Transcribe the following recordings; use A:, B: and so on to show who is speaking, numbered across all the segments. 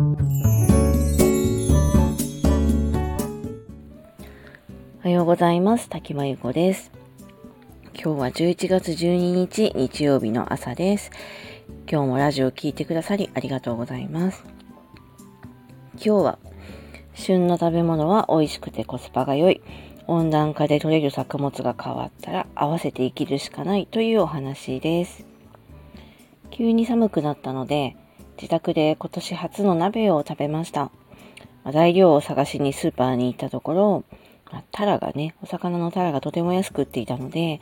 A: おはようございます。滝真由子です。今日は11月12日日曜日の朝です。今日もラジオを聴いてくださりありがとうございます。今日は旬の食べ物は美味しくてコスパが良い。温暖化で取れる作物が変わったら合わせて生きるしかないというお話です。急に寒くなったので自宅で今年初の鍋を食べました。材料を探しにスーパーに行ったところ、タラがね、お魚のタラがとても安く売っていたので、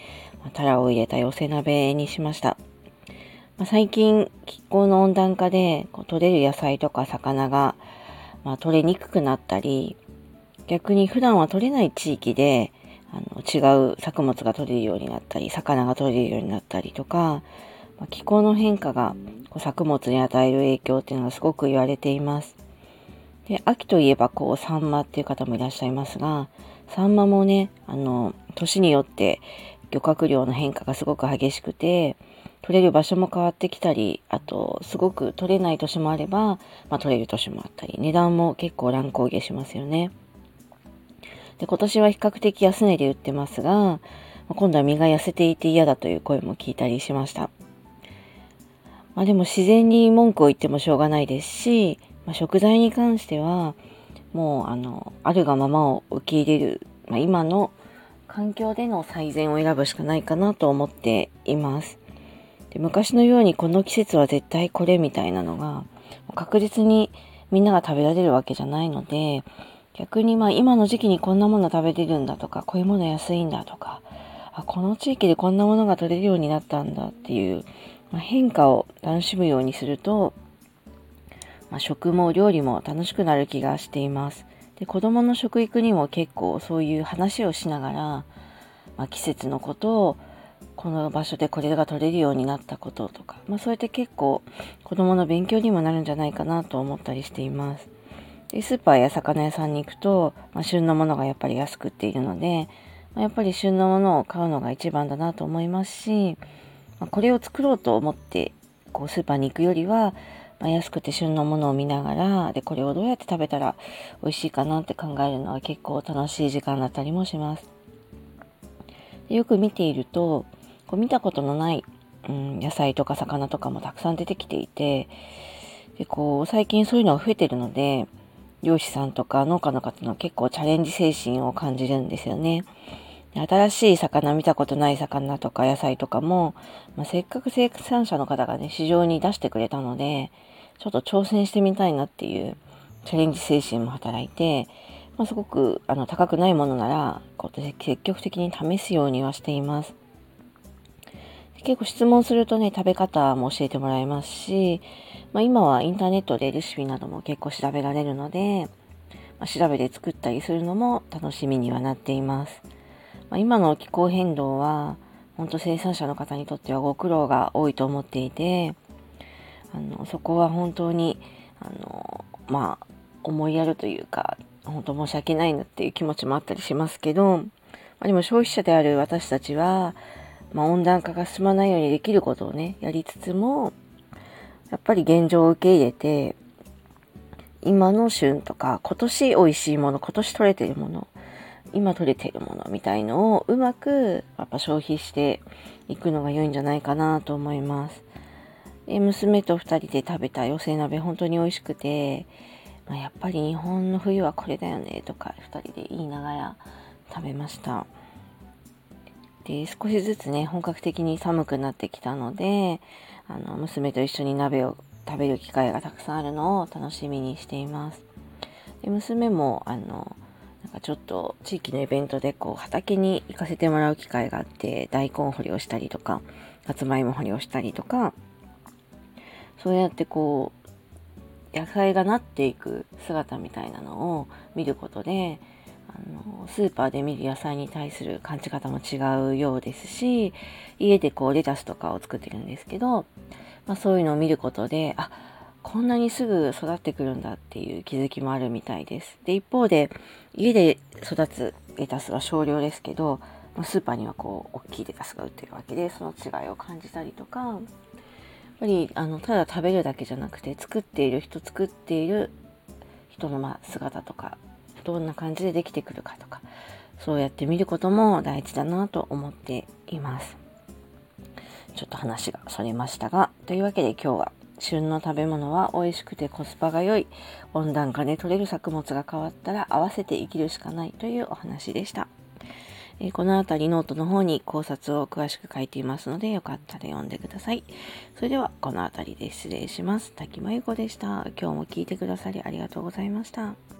A: タラを入れた寄せ鍋にしました。ま、最近、気候の温暖化でこう取れる野菜とか魚が、まあ、取れにくくなったり、逆に普段は取れない地域であの違う作物が取れるようになったり、魚が取れるようになったりとか、ま、気候の変化がこう作物に与える影響っていうのはすごく言われています。で秋といえばこうサンマっていう方もいらっしゃいますが、サンマもね、あの、年によって漁獲量の変化がすごく激しくて、取れる場所も変わってきたり、あと、すごく取れない年もあれば、まあ、取れる年もあったり、値段も結構乱高下しますよね。で、今年は比較的安値で売ってますが、今度は身が痩せていて嫌だという声も聞いたりしました。まあでも自然に文句を言ってもしょうがないですし、まあ、食材に関しては、もうあの、あるがままを受け入れる、まあ、今の環境での最善を選ぶしかないかなと思っています。で昔のようにこの季節は絶対これみたいなのが確実にみんなが食べられるわけじゃないので逆にまあ今の時期にこんなもの食べれるんだとかこういうもの安いんだとかあこの地域でこんなものが取れるようになったんだっていう、まあ、変化を楽しむようにすると、まあ、食も料理も楽しくなる気がしています。で子供の食育にも結構そういう話をしながら、まあ、季節のことをこの場所でこれが取れるようになったこととか、まあ、そうやって結構子供の勉強にもなるんじゃないかなと思ったりしています。でスーパーや魚屋さんに行くと、まあ、旬のものがやっぱり安くっているので、まあ、やっぱり旬のものを買うのが一番だなと思いますし、ま、これを作ろうと思ってこうスーパーに行くよりは、ま、安くて旬のものを見ながらでこれをどうやって食べたら美味しいかなって考えるのは結構楽しい時間だったりもします。よく見ているとこう見たことのない、うん、野菜とか魚とかもたくさん出てきていて、でこう最近そういうのが増えてるので、漁師さんとか農家の方の結構チャレンジ精神を感じるんですよね。新しい魚見たことない魚とか野菜とかも、まあ、せっかく生産者の方がね、市場に出してくれたので、ちょっと挑戦してみたいなっていうチャレンジ精神も働いて、まあ、すごくあの高くないものならこう積極的に試すようにはしています。結構質問するとね、食べ方も教えてもらえますし、まあ、今はインターネットでレシピなども結構調べられるので、ま、調べて作ったりするのも楽しみにはなっています。まあ、今の気候変動は、本当生産者の方にとってはご苦労が多いと思っていて、あのそこは本当にあの、まあ、思いやるというか、本当申し訳ないなっていう気持ちもあったりしますけど、まあ、でも消費者である私たちは、まあ、温暖化が進まないようにできることをね、やりつつも、やっぱり現状を受け入れて、今の旬とか、今年美味しいもの、今年取れてるもの、今取れてるものみたいのをうまくやっぱ消費していくのが良いんじゃないかなと思います。で娘と2人で食べた寄せ鍋本当に美味しくて、まあ、やっぱり日本の冬はこれだよねとか2人で言いながら食べました。で、少しずつね、本格的に寒くなってきたので、あの、娘と一緒に鍋を食べる機会がたくさんあるのを楽しみにしています。で娘も、あの、なんかちょっと地域のイベントでこう畑に行かせてもらう機会があって大根掘りをしたりとかさつまいも掘りをしたりとかそうやってこう野菜がなっていく姿みたいなのを見ることであのスーパーで見る野菜に対する感じ方も違うようですし家でこうレタスとかを作ってるんですけど、まあ、そういうのを見ることであこんなにすぐ育ってくるんだっていう気づきもあるみたいです。で一方で家で育つレタスは少量ですけどスーパーにはこう大きいレタスが売ってるわけでその違いを感じたりとかやっぱりあのただ食べるだけじゃなくて作っている人作っている人のま姿とかどんな感じでできてくるかとかそうやって見ることも大事だなと思っています。ちょっと話がそれましたが、というわけで今日は旬の食べ物は美味しくてコスパが良い温暖化で取れる作物が変わったら合わせて生きるしかないというお話でした。えこの辺りノートの方に考察を詳しく書いていますのでよかったら読んでください。それではこの辺りで失礼します。滝真由子でした。今日も聞いてくださりありがとうございました。